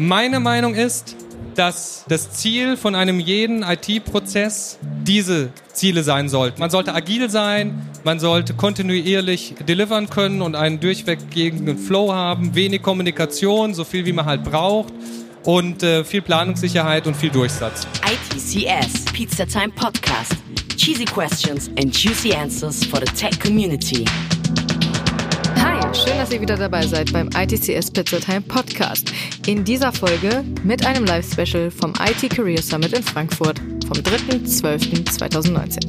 Meine Meinung ist, dass das Ziel von einem jeden IT-Prozess diese Ziele sein sollte. Man sollte agil sein, man sollte kontinuierlich delivern können und einen durchweggehenden Flow haben, wenig Kommunikation, so viel wie man halt braucht und äh, viel Planungssicherheit und viel Durchsatz. ITCS, Pizza Time Podcast. Cheesy questions and juicy answers for the tech community. Schön, dass ihr wieder dabei seid beim ITCS Pizza Time Podcast. In dieser Folge mit einem Live-Special vom IT Career Summit in Frankfurt vom 3.12.2019.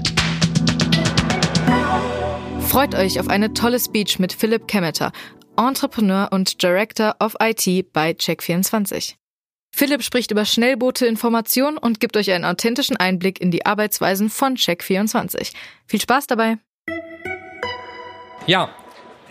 Freut euch auf eine tolle Speech mit Philipp Kemeter, Entrepreneur und Director of IT bei Check24. Philipp spricht über Schnellboote Information und gibt euch einen authentischen Einblick in die Arbeitsweisen von Check24. Viel Spaß dabei! Ja,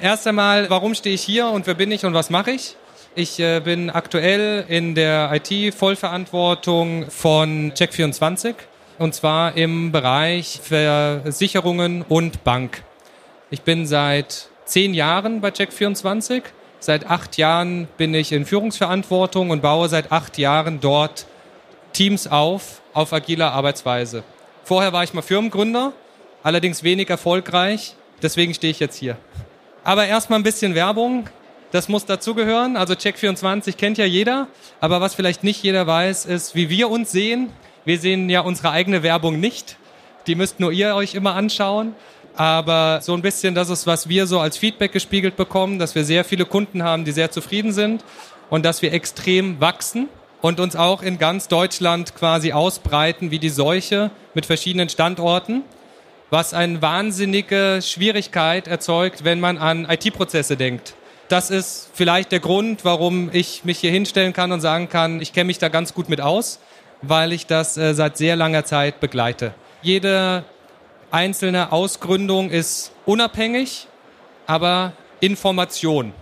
erst einmal, warum stehe ich hier und wer bin ich und was mache ich? Ich äh, bin aktuell in der IT-Vollverantwortung von Check24 und zwar im Bereich Versicherungen und Bank. Ich bin seit zehn Jahren bei Check24 Seit acht Jahren bin ich in Führungsverantwortung und baue seit acht Jahren dort Teams auf, auf agiler Arbeitsweise. Vorher war ich mal Firmengründer, allerdings wenig erfolgreich, deswegen stehe ich jetzt hier. Aber erstmal ein bisschen Werbung, das muss dazugehören. Also Check24 kennt ja jeder, aber was vielleicht nicht jeder weiß, ist, wie wir uns sehen. Wir sehen ja unsere eigene Werbung nicht. Die müsst nur ihr euch immer anschauen. Aber so ein bisschen, das ist, was wir so als Feedback gespiegelt bekommen, dass wir sehr viele Kunden haben, die sehr zufrieden sind und dass wir extrem wachsen und uns auch in ganz Deutschland quasi ausbreiten wie die Seuche mit verschiedenen Standorten, was eine wahnsinnige Schwierigkeit erzeugt, wenn man an IT-Prozesse denkt. Das ist vielleicht der Grund, warum ich mich hier hinstellen kann und sagen kann, ich kenne mich da ganz gut mit aus, weil ich das äh, seit sehr langer Zeit begleite. Jede einzelne Ausgründung ist unabhängig, aber Information.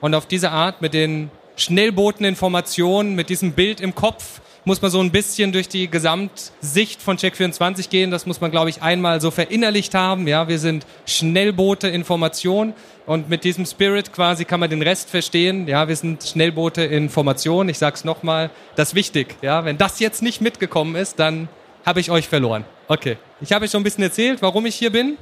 Und auf diese Art mit den Schnellboteninformationen, mit diesem Bild im Kopf, muss man so ein bisschen durch die Gesamtsicht von Check24 gehen. Das muss man, glaube ich, einmal so verinnerlicht haben. Ja, wir sind Schnellboote Information und mit diesem Spirit quasi kann man den Rest verstehen. Ja, wir sind Schnellboote Information. Ich sage es nochmal, das ist wichtig. Ja, wenn das jetzt nicht mitgekommen ist, dann habe ich euch verloren. Okay. Ich habe schon ein bisschen erzählt, warum ich hier bin.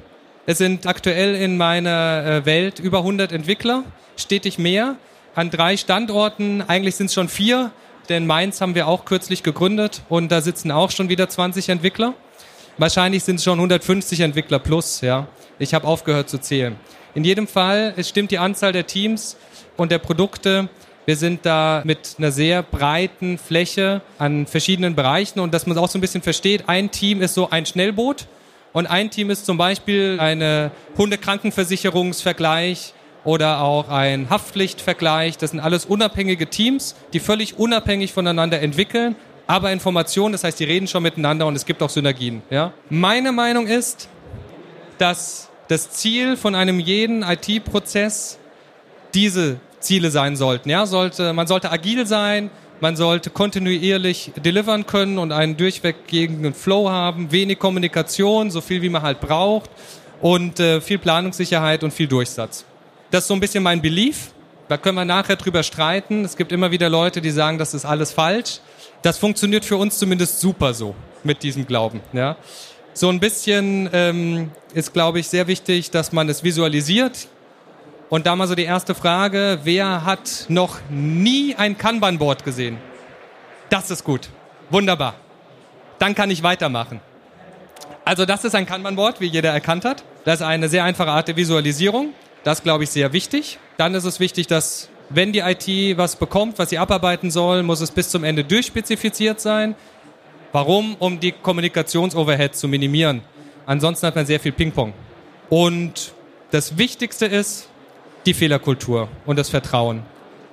Es sind aktuell in meiner äh, Welt über 100 Entwickler, stetig mehr, an drei Standorten. Eigentlich sind es schon vier, denn Mainz haben wir auch kürzlich gegründet und da sitzen auch schon wieder 20 Entwickler. Wahrscheinlich sind es schon 150 Entwickler plus, ja. Ich habe aufgehört zu zählen. In jedem Fall, es stimmt die Anzahl der Teams und der Produkte wir sind da mit einer sehr breiten Fläche an verschiedenen Bereichen und dass man auch so ein bisschen versteht, ein Team ist so ein Schnellboot und ein Team ist zum Beispiel eine Hundekrankenversicherungsvergleich oder auch ein Haftpflichtvergleich. Das sind alles unabhängige Teams, die völlig unabhängig voneinander entwickeln, aber Informationen, das heißt, die reden schon miteinander und es gibt auch Synergien. Ja? Meine Meinung ist, dass das Ziel von einem jeden IT-Prozess diese Ziele sein sollten. Ja, sollte, man sollte agil sein, man sollte kontinuierlich delivern können und einen durchweggehenden Flow haben, wenig Kommunikation, so viel wie man halt braucht und äh, viel Planungssicherheit und viel Durchsatz. Das ist so ein bisschen mein Belief. Da können wir nachher drüber streiten. Es gibt immer wieder Leute, die sagen, das ist alles falsch. Das funktioniert für uns zumindest super so mit diesem Glauben. Ja. So ein bisschen ähm, ist, glaube ich, sehr wichtig, dass man es visualisiert. Und da mal so die erste Frage, wer hat noch nie ein Kanban-Board gesehen? Das ist gut. Wunderbar. Dann kann ich weitermachen. Also das ist ein Kanban-Board, wie jeder erkannt hat. Das ist eine sehr einfache Art der Visualisierung. Das glaube ich sehr wichtig. Dann ist es wichtig, dass wenn die IT was bekommt, was sie abarbeiten soll, muss es bis zum Ende durchspezifiziert sein. Warum? Um die Kommunikationsoverhead zu minimieren. Ansonsten hat man sehr viel Ping-Pong. Und das Wichtigste ist, die Fehlerkultur und das Vertrauen.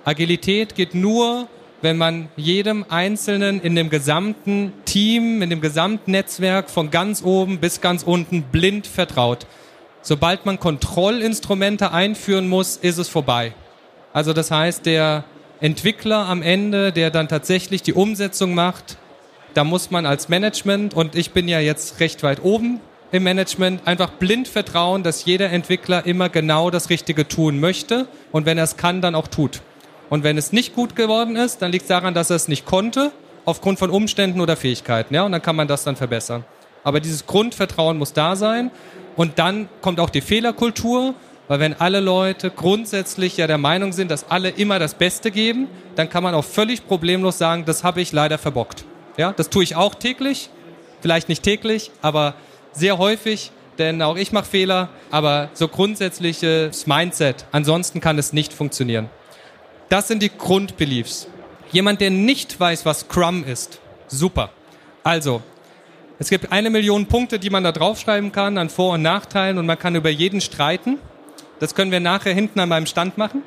Agilität geht nur, wenn man jedem Einzelnen in dem gesamten Team, in dem gesamten Netzwerk von ganz oben bis ganz unten blind vertraut. Sobald man Kontrollinstrumente einführen muss, ist es vorbei. Also das heißt, der Entwickler am Ende, der dann tatsächlich die Umsetzung macht, da muss man als Management, und ich bin ja jetzt recht weit oben im Management einfach blind vertrauen, dass jeder Entwickler immer genau das Richtige tun möchte und wenn er es kann, dann auch tut. Und wenn es nicht gut geworden ist, dann liegt es daran, dass er es nicht konnte, aufgrund von Umständen oder Fähigkeiten. Ja? Und dann kann man das dann verbessern. Aber dieses Grundvertrauen muss da sein. Und dann kommt auch die Fehlerkultur, weil wenn alle Leute grundsätzlich ja der Meinung sind, dass alle immer das Beste geben, dann kann man auch völlig problemlos sagen, das habe ich leider verbockt. Ja, das tue ich auch täglich, vielleicht nicht täglich, aber sehr häufig, denn auch ich mache Fehler, aber so grundsätzliches Mindset, ansonsten kann es nicht funktionieren. Das sind die Grundbeliefs. Jemand, der nicht weiß, was Scrum ist, super. Also, es gibt eine Million Punkte, die man da draufschreiben kann an Vor- und Nachteilen und man kann über jeden streiten. Das können wir nachher hinten an meinem Stand machen.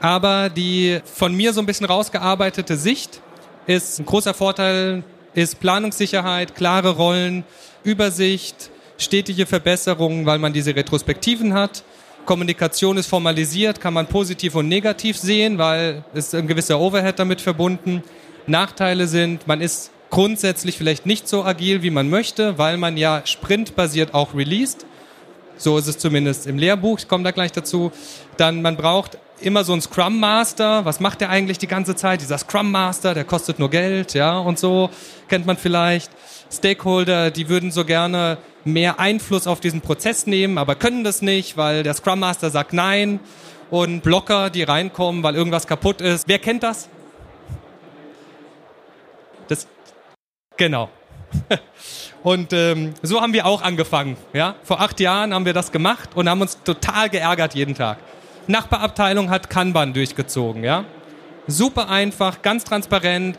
Aber die von mir so ein bisschen rausgearbeitete Sicht ist ein großer Vorteil, ist Planungssicherheit, klare Rollen, Übersicht, stetige Verbesserungen, weil man diese Retrospektiven hat. Kommunikation ist formalisiert, kann man positiv und negativ sehen, weil es ein gewisser Overhead damit verbunden. Nachteile sind, man ist grundsätzlich vielleicht nicht so agil, wie man möchte, weil man ja sprintbasiert auch released. So ist es zumindest im Lehrbuch, ich komme da gleich dazu. Dann, man braucht immer so einen Scrum Master. Was macht der eigentlich die ganze Zeit? Dieser Scrum Master, der kostet nur Geld, ja, und so kennt man vielleicht. Stakeholder, die würden so gerne mehr Einfluss auf diesen Prozess nehmen, aber können das nicht, weil der Scrum Master sagt nein. Und Blocker, die reinkommen, weil irgendwas kaputt ist. Wer kennt das? Das, genau. Und ähm, so haben wir auch angefangen. Ja? Vor acht Jahren haben wir das gemacht und haben uns total geärgert jeden Tag. Nachbarabteilung hat Kanban durchgezogen. Ja? Super einfach, ganz transparent,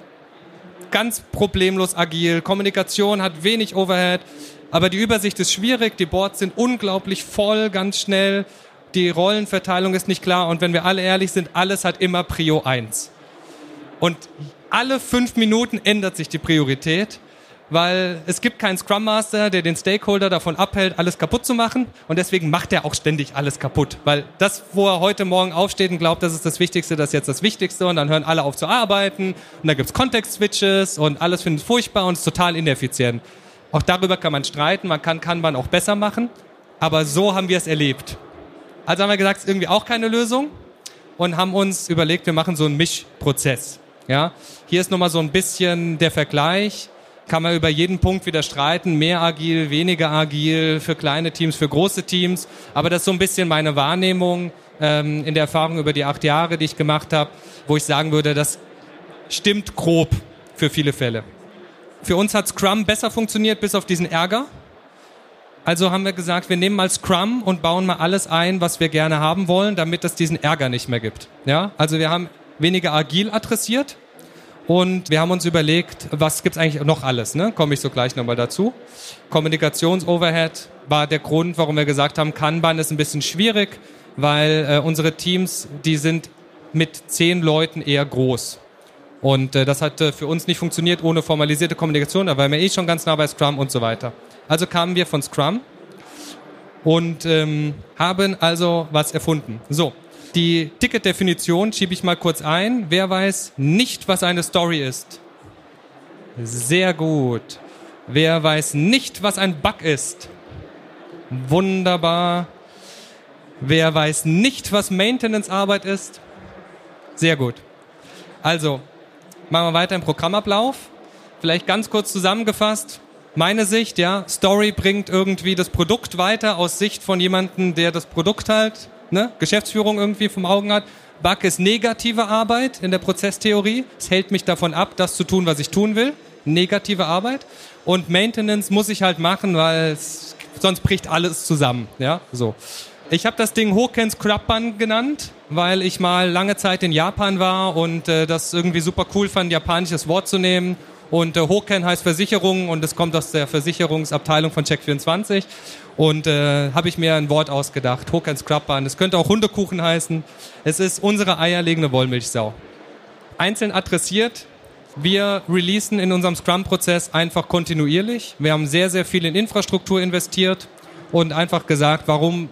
ganz problemlos agil. Kommunikation hat wenig Overhead, aber die Übersicht ist schwierig. Die Boards sind unglaublich voll, ganz schnell. Die Rollenverteilung ist nicht klar und wenn wir alle ehrlich sind, alles hat immer Prio 1. Und alle fünf Minuten ändert sich die Priorität weil es gibt keinen Scrum Master, der den Stakeholder davon abhält, alles kaputt zu machen. Und deswegen macht er auch ständig alles kaputt, weil das, wo er heute Morgen aufsteht und glaubt, das ist das Wichtigste, das ist jetzt das Wichtigste. Und dann hören alle auf zu arbeiten. Und dann gibt's Context-Switches und alles findet furchtbar und ist total ineffizient. Auch darüber kann man streiten, man kann Kanban auch besser machen, aber so haben wir es erlebt. Also haben wir gesagt, es ist irgendwie auch keine Lösung. Und haben uns überlegt, wir machen so einen Mischprozess. Ja, hier ist nochmal so ein bisschen der Vergleich kann man über jeden Punkt wieder streiten, mehr agil, weniger agil, für kleine Teams, für große Teams. Aber das ist so ein bisschen meine Wahrnehmung ähm, in der Erfahrung über die acht Jahre, die ich gemacht habe, wo ich sagen würde, das stimmt grob für viele Fälle. Für uns hat Scrum besser funktioniert, bis auf diesen Ärger. Also haben wir gesagt, wir nehmen mal Scrum und bauen mal alles ein, was wir gerne haben wollen, damit es diesen Ärger nicht mehr gibt. Ja, also wir haben weniger agil adressiert, und wir haben uns überlegt, was gibt's eigentlich noch alles, ne? Komme ich so gleich nochmal dazu. Kommunikationsoverhead war der Grund, warum wir gesagt haben, Kanban ist ein bisschen schwierig, weil äh, unsere Teams, die sind mit zehn Leuten eher groß. Und äh, das hat äh, für uns nicht funktioniert ohne formalisierte Kommunikation, da waren wir eh schon ganz nah bei Scrum und so weiter. Also kamen wir von Scrum und ähm, haben also was erfunden. So, die Ticketdefinition schiebe ich mal kurz ein. Wer weiß nicht, was eine Story ist? Sehr gut. Wer weiß nicht, was ein Bug ist? Wunderbar. Wer weiß nicht, was Maintenance-Arbeit ist? Sehr gut. Also, machen wir weiter im Programmablauf. Vielleicht ganz kurz zusammengefasst. Meine Sicht, ja, Story bringt irgendwie das Produkt weiter aus Sicht von jemandem, der das Produkt halt ne, Geschäftsführung irgendwie vom Augen hat. Bug ist negative Arbeit in der Prozesstheorie. Es hält mich davon ab, das zu tun, was ich tun will. Negative Arbeit. Und Maintenance muss ich halt machen, weil sonst bricht alles zusammen. Ja, so. Ich habe das Ding Hoken Scrubban genannt, weil ich mal lange Zeit in Japan war und äh, das irgendwie super cool fand, japanisches Wort zu nehmen und äh, Hoken heißt Versicherung und es kommt aus der Versicherungsabteilung von Check24. Und äh, habe ich mir ein Wort ausgedacht, Hoken Scrubban. Es könnte auch Hundekuchen heißen. Es ist unsere eierlegende Wollmilchsau. Einzeln adressiert. Wir releasen in unserem Scrum-Prozess einfach kontinuierlich. Wir haben sehr, sehr viel in Infrastruktur investiert und einfach gesagt, warum,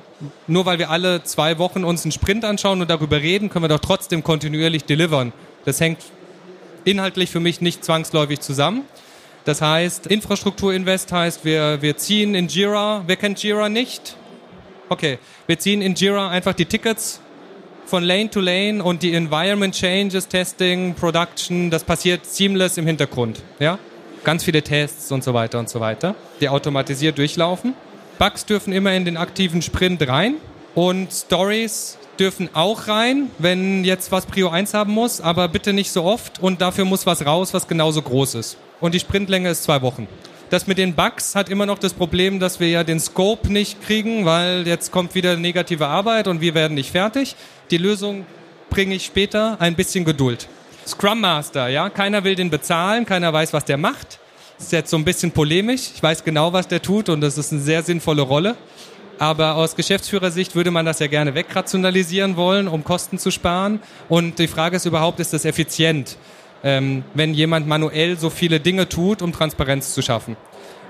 nur weil wir alle zwei Wochen uns einen Sprint anschauen und darüber reden, können wir doch trotzdem kontinuierlich delivern. Das hängt inhaltlich für mich nicht zwangsläufig zusammen. Das heißt, Infrastrukturinvest heißt, wir, wir ziehen in Jira, wer kennt Jira nicht? Okay, wir ziehen in Jira einfach die Tickets von Lane to Lane und die Environment Changes, Testing, Production, das passiert seamless im Hintergrund. Ja? Ganz viele Tests und so weiter und so weiter, die automatisiert durchlaufen. Bugs dürfen immer in den aktiven Sprint rein und Stories dürfen auch rein, wenn jetzt was Prio 1 haben muss, aber bitte nicht so oft und dafür muss was raus, was genauso groß ist. Und die Sprintlänge ist zwei Wochen. Das mit den Bugs hat immer noch das Problem, dass wir ja den Scope nicht kriegen, weil jetzt kommt wieder negative Arbeit und wir werden nicht fertig. Die Lösung bringe ich später, ein bisschen Geduld. Scrum Master, ja, keiner will den bezahlen, keiner weiß, was der macht. Ist jetzt so ein bisschen polemisch. Ich weiß genau, was der tut und das ist eine sehr sinnvolle Rolle. Aber aus Geschäftsführersicht würde man das ja gerne wegrationalisieren wollen, um Kosten zu sparen. Und die Frage ist überhaupt, ist das effizient, ähm, wenn jemand manuell so viele Dinge tut, um Transparenz zu schaffen?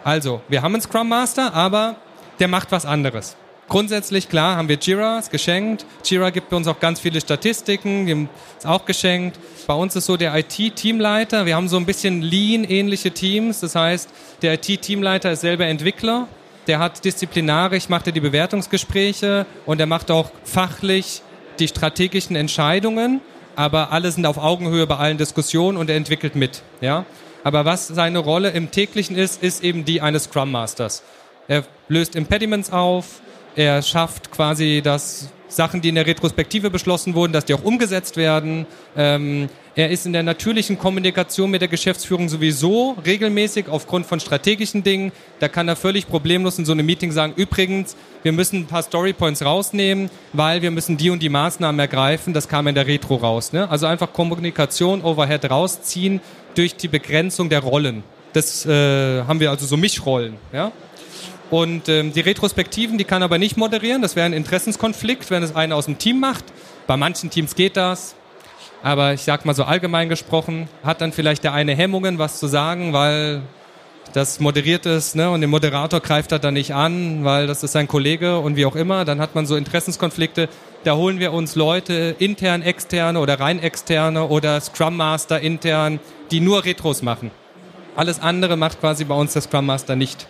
Also, wir haben einen Scrum Master, aber der macht was anderes. Grundsätzlich, klar, haben wir Jira, ist geschenkt. Jira gibt uns auch ganz viele Statistiken, ist auch geschenkt. Bei uns ist so der IT-Teamleiter, wir haben so ein bisschen Lean-ähnliche Teams. Das heißt, der IT-Teamleiter ist selber Entwickler der hat disziplinarisch, macht er die Bewertungsgespräche und er macht auch fachlich die strategischen Entscheidungen, aber alle sind auf Augenhöhe bei allen Diskussionen und er entwickelt mit, ja. Aber was seine Rolle im täglichen ist, ist eben die eines Scrum Masters. Er löst Impediments auf, er schafft quasi, dass Sachen, die in der Retrospektive beschlossen wurden, dass die auch umgesetzt werden. Ähm, er ist in der natürlichen Kommunikation mit der Geschäftsführung sowieso regelmäßig aufgrund von strategischen Dingen. Da kann er völlig problemlos in so einem Meeting sagen, übrigens, wir müssen ein paar Storypoints rausnehmen, weil wir müssen die und die Maßnahmen ergreifen. Das kam in der Retro raus. Ne? Also einfach Kommunikation, Overhead rausziehen durch die Begrenzung der Rollen. Das äh, haben wir also so Mischrollen. Ja? Und ähm, die Retrospektiven, die kann aber nicht moderieren. Das wäre ein Interessenskonflikt, wenn es einer aus dem Team macht. Bei manchen Teams geht das. Aber ich sag mal so allgemein gesprochen, hat dann vielleicht der eine Hemmungen, was zu sagen, weil das moderiert ist, ne, und der Moderator greift da dann nicht an, weil das ist sein Kollege und wie auch immer, dann hat man so Interessenskonflikte. Da holen wir uns Leute, intern, externe oder rein externe oder Scrum Master intern, die nur Retros machen. Alles andere macht quasi bei uns der Scrum Master nicht.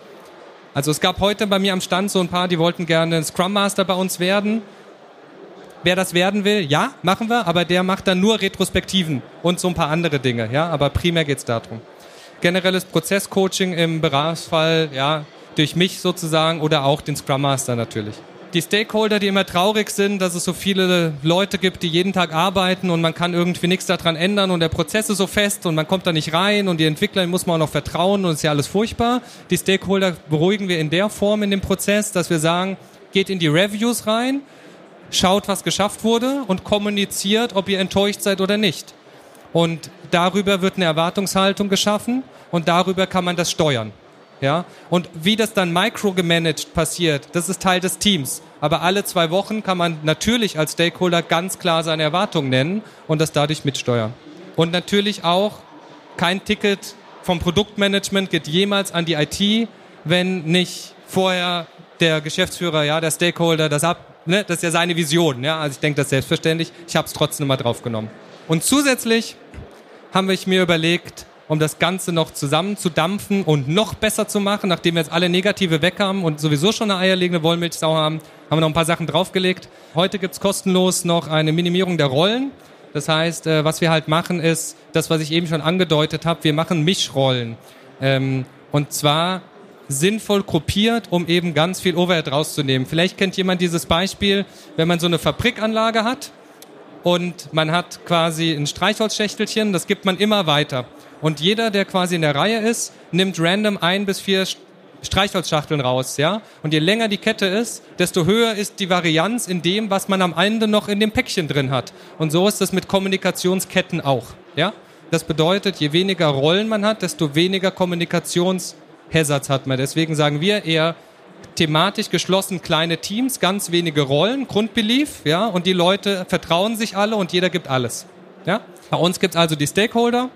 Also es gab heute bei mir am Stand so ein paar, die wollten gerne Scrum Master bei uns werden wer das werden will, ja, machen wir, aber der macht dann nur Retrospektiven und so ein paar andere Dinge, ja, aber primär geht es darum. Generelles Prozesscoaching im Bereichsfall, ja, durch mich sozusagen oder auch den Scrum Master natürlich. Die Stakeholder, die immer traurig sind, dass es so viele Leute gibt, die jeden Tag arbeiten und man kann irgendwie nichts daran ändern und der Prozess ist so fest und man kommt da nicht rein und die Entwickler muss man auch noch vertrauen und ist ja alles furchtbar. Die Stakeholder beruhigen wir in der Form in dem Prozess, dass wir sagen, geht in die Reviews rein schaut, was geschafft wurde und kommuniziert, ob ihr enttäuscht seid oder nicht. Und darüber wird eine Erwartungshaltung geschaffen und darüber kann man das steuern. Ja? Und wie das dann microgemanagt passiert, das ist Teil des Teams. Aber alle zwei Wochen kann man natürlich als Stakeholder ganz klar seine Erwartungen nennen und das dadurch mitsteuern. Und natürlich auch kein Ticket vom Produktmanagement geht jemals an die IT, wenn nicht vorher der Geschäftsführer, ja, der Stakeholder das ab, ne, das ist ja seine Vision. Ja? Also ich denke das selbstverständlich. Ich habe es trotzdem mal draufgenommen. Und zusätzlich haben wir mir überlegt, um das Ganze noch zusammenzudampfen und noch besser zu machen, nachdem wir jetzt alle Negative weg haben und sowieso schon eine eierlegende Wollmilchsau haben, haben wir noch ein paar Sachen draufgelegt. Heute gibt's kostenlos noch eine Minimierung der Rollen. Das heißt, äh, was wir halt machen, ist das, was ich eben schon angedeutet habe, wir machen Mischrollen. Ähm, und zwar sinnvoll gruppiert, um eben ganz viel Overhead rauszunehmen. Vielleicht kennt jemand dieses Beispiel, wenn man so eine Fabrikanlage hat und man hat quasi ein Streichholzschächtelchen, das gibt man immer weiter. Und jeder, der quasi in der Reihe ist, nimmt random ein bis vier Streichholzschachteln raus, ja. Und je länger die Kette ist, desto höher ist die Varianz in dem, was man am Ende noch in dem Päckchen drin hat. Und so ist es mit Kommunikationsketten auch, ja. Das bedeutet, je weniger Rollen man hat, desto weniger Kommunikations Hazards hat man. Deswegen sagen wir eher thematisch geschlossen kleine Teams, ganz wenige Rollen, Grundbelief, ja, und die Leute vertrauen sich alle und jeder gibt alles. Ja? Bei uns gibt es also die Stakeholder,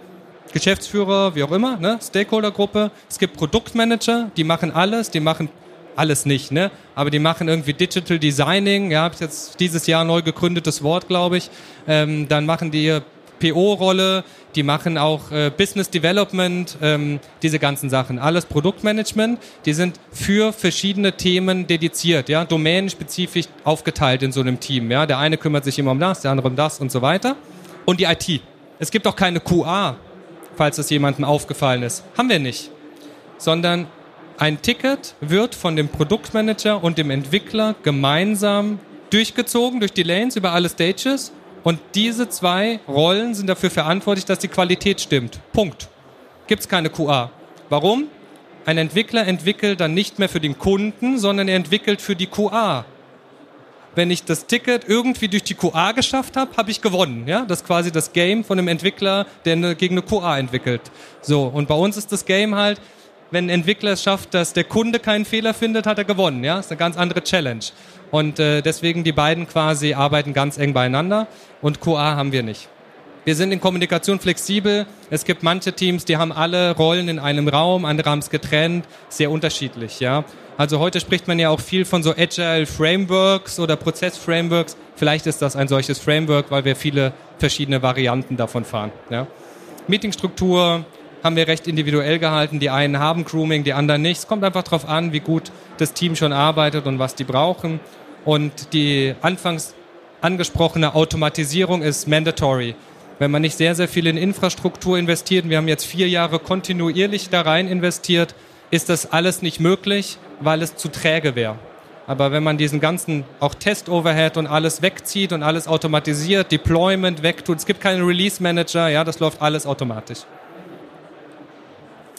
Geschäftsführer, wie auch immer, ne? Stakeholdergruppe. Es gibt Produktmanager, die machen alles, die machen alles nicht, ne? Aber die machen irgendwie Digital Designing, ja, habe ich jetzt dieses Jahr neu gegründetes Wort, glaube ich. Ähm, dann machen die PO-Rolle, die machen auch äh, Business Development, ähm, diese ganzen Sachen. Alles Produktmanagement, die sind für verschiedene Themen dediziert, ja, domänenspezifisch aufgeteilt in so einem Team. Ja. Der eine kümmert sich immer um das, der andere um das und so weiter. Und die IT. Es gibt auch keine QA, falls es jemandem aufgefallen ist. Haben wir nicht. Sondern ein Ticket wird von dem Produktmanager und dem Entwickler gemeinsam durchgezogen durch die Lanes über alle Stages und diese zwei Rollen sind dafür verantwortlich, dass die Qualität stimmt. Punkt. Gibt es keine QA. Warum? Ein Entwickler entwickelt dann nicht mehr für den Kunden, sondern er entwickelt für die QA. Wenn ich das Ticket irgendwie durch die QA geschafft habe, habe ich gewonnen. Ja, das ist quasi das Game von einem Entwickler, der eine, gegen eine QA entwickelt. So und bei uns ist das Game halt, wenn ein Entwickler es schafft, dass der Kunde keinen Fehler findet, hat er gewonnen. Ja, das ist eine ganz andere Challenge. Und äh, deswegen die beiden quasi arbeiten ganz eng beieinander und QA haben wir nicht. Wir sind in Kommunikation flexibel. Es gibt manche Teams, die haben alle Rollen in einem Raum, andere haben es getrennt, sehr unterschiedlich, ja. Also heute spricht man ja auch viel von so Agile Frameworks oder Prozessframeworks. Vielleicht ist das ein solches Framework, weil wir viele verschiedene Varianten davon fahren, ja. Meetingstruktur haben wir recht individuell gehalten. Die einen haben Grooming, die anderen nicht. Es kommt einfach darauf an, wie gut das Team schon arbeitet und was die brauchen. Und die anfangs angesprochene Automatisierung ist mandatory. Wenn man nicht sehr, sehr viel in Infrastruktur investiert, wir haben jetzt vier Jahre kontinuierlich da rein investiert, ist das alles nicht möglich, weil es zu träge wäre. Aber wenn man diesen ganzen auch Test-Overhead und alles wegzieht und alles automatisiert, Deployment wegtut, es gibt keinen Release-Manager, ja, das läuft alles automatisch.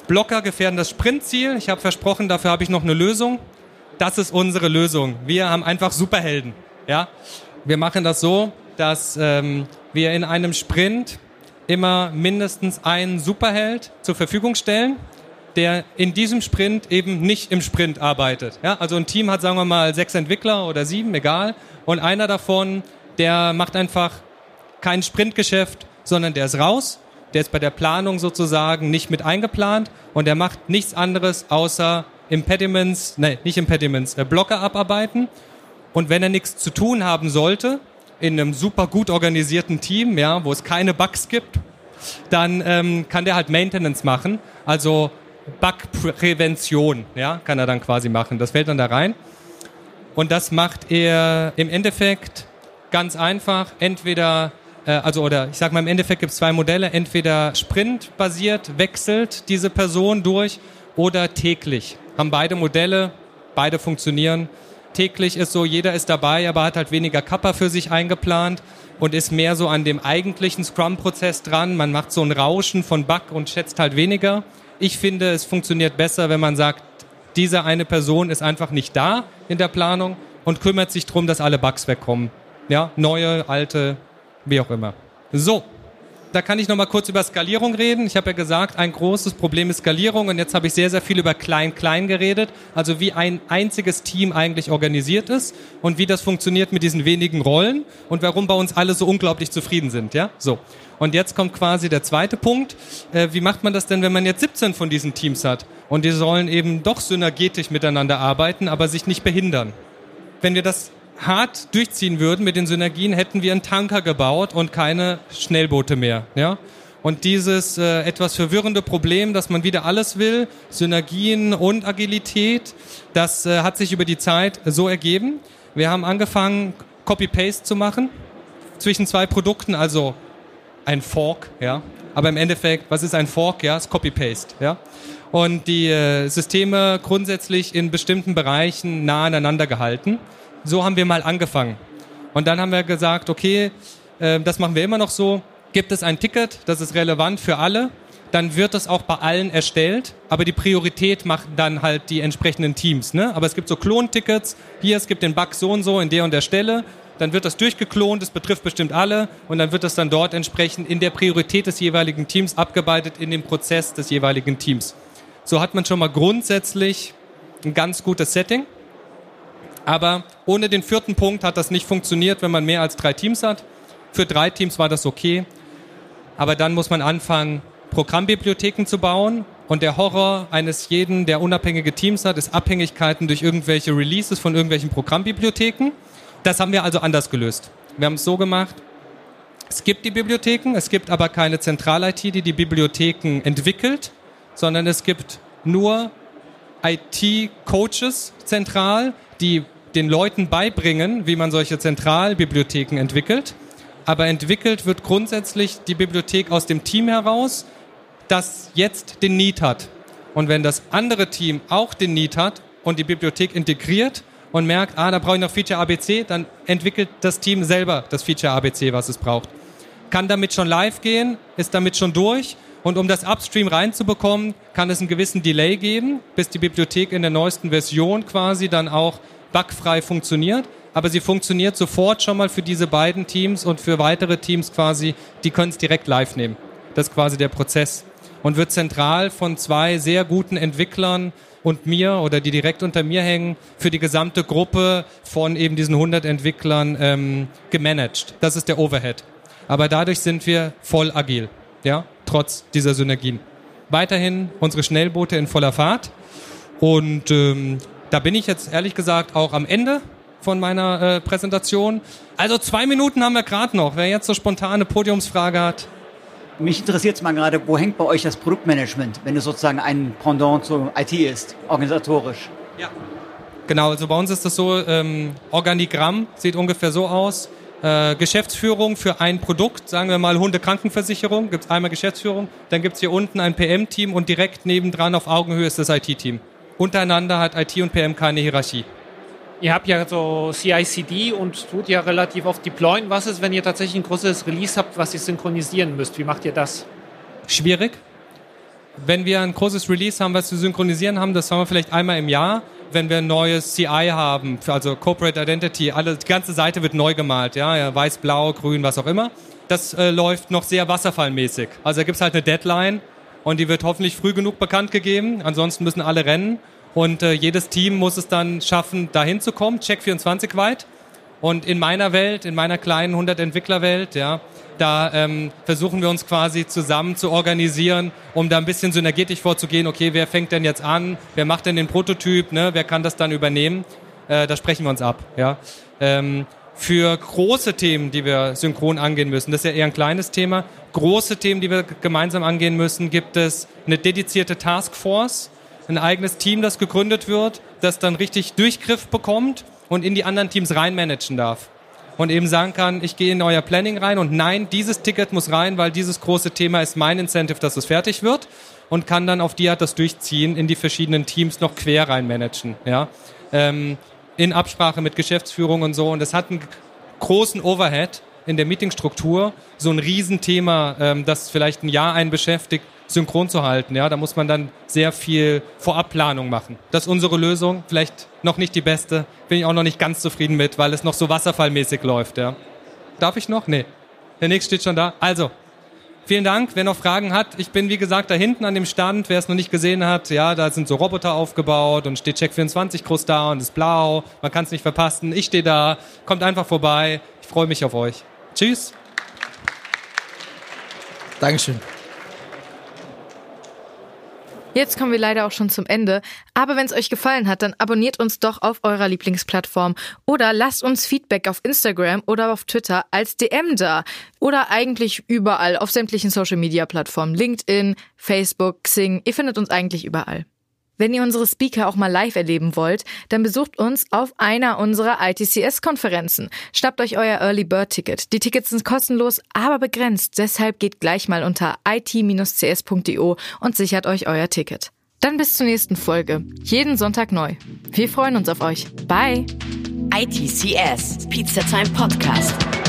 Blocker gefährden das Sprintziel. Ich habe versprochen, dafür habe ich noch eine Lösung das ist unsere Lösung. Wir haben einfach Superhelden. Ja? Wir machen das so, dass ähm, wir in einem Sprint immer mindestens einen Superheld zur Verfügung stellen, der in diesem Sprint eben nicht im Sprint arbeitet. Ja? Also ein Team hat, sagen wir mal, sechs Entwickler oder sieben, egal. Und einer davon, der macht einfach kein Sprintgeschäft, sondern der ist raus. Der ist bei der Planung sozusagen nicht mit eingeplant und der macht nichts anderes außer Impediments, nein, nicht Impediments, äh, Blocker abarbeiten. Und wenn er nichts zu tun haben sollte, in einem super gut organisierten Team, ja, wo es keine Bugs gibt, dann ähm, kann der halt Maintenance machen, also Bugprävention, ja, kann er dann quasi machen. Das fällt dann da rein. Und das macht er im Endeffekt ganz einfach, entweder äh, also oder ich sag mal im Endeffekt gibt es zwei Modelle, entweder sprintbasiert wechselt diese Person durch oder täglich haben beide Modelle, beide funktionieren. Täglich ist so, jeder ist dabei, aber hat halt weniger Kappa für sich eingeplant und ist mehr so an dem eigentlichen Scrum-Prozess dran. Man macht so ein Rauschen von Bug und schätzt halt weniger. Ich finde, es funktioniert besser, wenn man sagt, diese eine Person ist einfach nicht da in der Planung und kümmert sich darum, dass alle Bugs wegkommen. Ja, neue, alte, wie auch immer. So, da kann ich noch mal kurz über Skalierung reden. Ich habe ja gesagt, ein großes Problem ist Skalierung und jetzt habe ich sehr, sehr viel über Klein-Klein geredet. Also wie ein einziges Team eigentlich organisiert ist und wie das funktioniert mit diesen wenigen Rollen und warum bei uns alle so unglaublich zufrieden sind. Ja, so. Und jetzt kommt quasi der zweite Punkt. Äh, wie macht man das denn, wenn man jetzt 17 von diesen Teams hat und die sollen eben doch synergetisch miteinander arbeiten, aber sich nicht behindern? Wenn wir das hart durchziehen würden mit den Synergien, hätten wir einen Tanker gebaut und keine Schnellboote mehr. Ja? Und dieses äh, etwas verwirrende Problem, dass man wieder alles will, Synergien und Agilität, das äh, hat sich über die Zeit so ergeben. Wir haben angefangen, Copy-Paste zu machen zwischen zwei Produkten, also ein Fork, ja. Aber im Endeffekt, was ist ein Fork? Ja, ist Copy-Paste, ja. Und die äh, Systeme grundsätzlich in bestimmten Bereichen nah aneinander gehalten so haben wir mal angefangen. Und dann haben wir gesagt, okay, äh, das machen wir immer noch so. Gibt es ein Ticket, das ist relevant für alle, dann wird das auch bei allen erstellt, aber die Priorität machen dann halt die entsprechenden Teams. Ne? Aber es gibt so Klontickets, hier, es gibt den Bug so und so in der und der Stelle, dann wird das durchgeklont, das betrifft bestimmt alle und dann wird das dann dort entsprechend in der Priorität des jeweiligen Teams abgearbeitet in dem Prozess des jeweiligen Teams. So hat man schon mal grundsätzlich ein ganz gutes Setting. Aber ohne den vierten Punkt hat das nicht funktioniert, wenn man mehr als drei Teams hat. Für drei Teams war das okay. Aber dann muss man anfangen, Programmbibliotheken zu bauen. Und der Horror eines jeden, der unabhängige Teams hat, ist Abhängigkeiten durch irgendwelche Releases von irgendwelchen Programmbibliotheken. Das haben wir also anders gelöst. Wir haben es so gemacht, Es gibt die Bibliotheken, es gibt aber keine Zentral-IT, die die Bibliotheken entwickelt, sondern es gibt nur IT-Coaches zentral, die den Leuten beibringen, wie man solche Zentralbibliotheken entwickelt. Aber entwickelt wird grundsätzlich die Bibliothek aus dem Team heraus, das jetzt den Need hat. Und wenn das andere Team auch den Need hat und die Bibliothek integriert und merkt, ah, da brauche ich noch Feature ABC, dann entwickelt das Team selber das Feature ABC, was es braucht. Kann damit schon live gehen, ist damit schon durch. Und um das Upstream reinzubekommen, kann es einen gewissen Delay geben, bis die Bibliothek in der neuesten Version quasi dann auch bugfrei funktioniert. Aber sie funktioniert sofort schon mal für diese beiden Teams und für weitere Teams quasi, die können es direkt live nehmen. Das ist quasi der Prozess und wird zentral von zwei sehr guten Entwicklern und mir oder die direkt unter mir hängen, für die gesamte Gruppe von eben diesen 100 Entwicklern ähm, gemanagt. Das ist der Overhead. Aber dadurch sind wir voll agil, ja, trotz dieser Synergien. Weiterhin unsere Schnellboote in voller Fahrt und ähm, da bin ich jetzt ehrlich gesagt auch am Ende von meiner äh, Präsentation. Also zwei Minuten haben wir gerade noch. Wer jetzt so spontane Podiumsfrage hat, mich interessiert es mal gerade, wo hängt bei euch das Produktmanagement, wenn es sozusagen ein Pendant zur IT ist, organisatorisch? Ja. Genau, also bei uns ist das so, ähm, Organigramm sieht ungefähr so aus. Äh, Geschäftsführung für ein Produkt, sagen wir mal Hundekrankenversicherung, gibt es einmal Geschäftsführung, dann gibt es hier unten ein PM-Team und direkt nebendran auf Augenhöhe ist das IT-Team. Untereinander hat IT und PM keine Hierarchie. Ihr habt ja so CI/CD und tut ja relativ oft deployen. Was ist, wenn ihr tatsächlich ein großes Release habt, was ihr synchronisieren müsst? Wie macht ihr das? Schwierig. Wenn wir ein großes Release haben, was wir synchronisieren haben, das haben wir vielleicht einmal im Jahr. Wenn wir ein neues CI haben, also Corporate Identity, alle, die ganze Seite wird neu gemalt, ja, weiß, blau, grün, was auch immer. Das äh, läuft noch sehr wasserfallmäßig. Also da gibt es halt eine Deadline und die wird hoffentlich früh genug bekannt gegeben. Ansonsten müssen alle rennen. Und äh, jedes Team muss es dann schaffen, dahin zu kommen, Check 24 weit. Und in meiner Welt, in meiner kleinen 100 Entwicklerwelt, ja, da ähm, versuchen wir uns quasi zusammen zu organisieren, um da ein bisschen synergetisch vorzugehen. Okay, wer fängt denn jetzt an? Wer macht denn den Prototyp? Ne? Wer kann das dann übernehmen? Äh, da sprechen wir uns ab. Ja. Ähm, für große Themen, die wir synchron angehen müssen, das ist ja eher ein kleines Thema. Große Themen, die wir gemeinsam angehen müssen, gibt es eine dedizierte Taskforce ein eigenes Team, das gegründet wird, das dann richtig Durchgriff bekommt und in die anderen Teams reinmanagen darf. Und eben sagen kann, ich gehe in euer Planning rein und nein, dieses Ticket muss rein, weil dieses große Thema ist mein Incentive, dass es fertig wird und kann dann auf die Art das durchziehen, in die verschiedenen Teams noch quer reinmanagen. Ja? Ähm, in Absprache mit Geschäftsführung und so. Und das hat einen großen Overhead in der Meetingstruktur, so ein Riesenthema, ähm, das vielleicht ein Jahr einen beschäftigt, synchron zu halten. Ja, da muss man dann sehr viel Vorabplanung machen. Das ist unsere Lösung. Vielleicht noch nicht die beste. Bin ich auch noch nicht ganz zufrieden mit, weil es noch so wasserfallmäßig läuft. Ja. Darf ich noch? Nee. Der nächste steht schon da. Also, vielen Dank. Wer noch Fragen hat, ich bin wie gesagt da hinten an dem Stand. Wer es noch nicht gesehen hat, ja, da sind so Roboter aufgebaut und steht Check24 groß da und ist blau. Man kann es nicht verpassen. Ich stehe da. Kommt einfach vorbei. Ich freue mich auf euch. Tschüss. Dankeschön. Jetzt kommen wir leider auch schon zum Ende. Aber wenn es euch gefallen hat, dann abonniert uns doch auf eurer Lieblingsplattform oder lasst uns Feedback auf Instagram oder auf Twitter als DM da. Oder eigentlich überall auf sämtlichen Social Media Plattformen. LinkedIn, Facebook, Xing. Ihr findet uns eigentlich überall. Wenn ihr unsere Speaker auch mal live erleben wollt, dann besucht uns auf einer unserer ITCS-Konferenzen. Schnappt euch euer Early Bird Ticket. Die Tickets sind kostenlos, aber begrenzt. Deshalb geht gleich mal unter it-cs.io und sichert euch euer Ticket. Dann bis zur nächsten Folge. Jeden Sonntag neu. Wir freuen uns auf euch. Bye. ITCS, Pizza Time Podcast.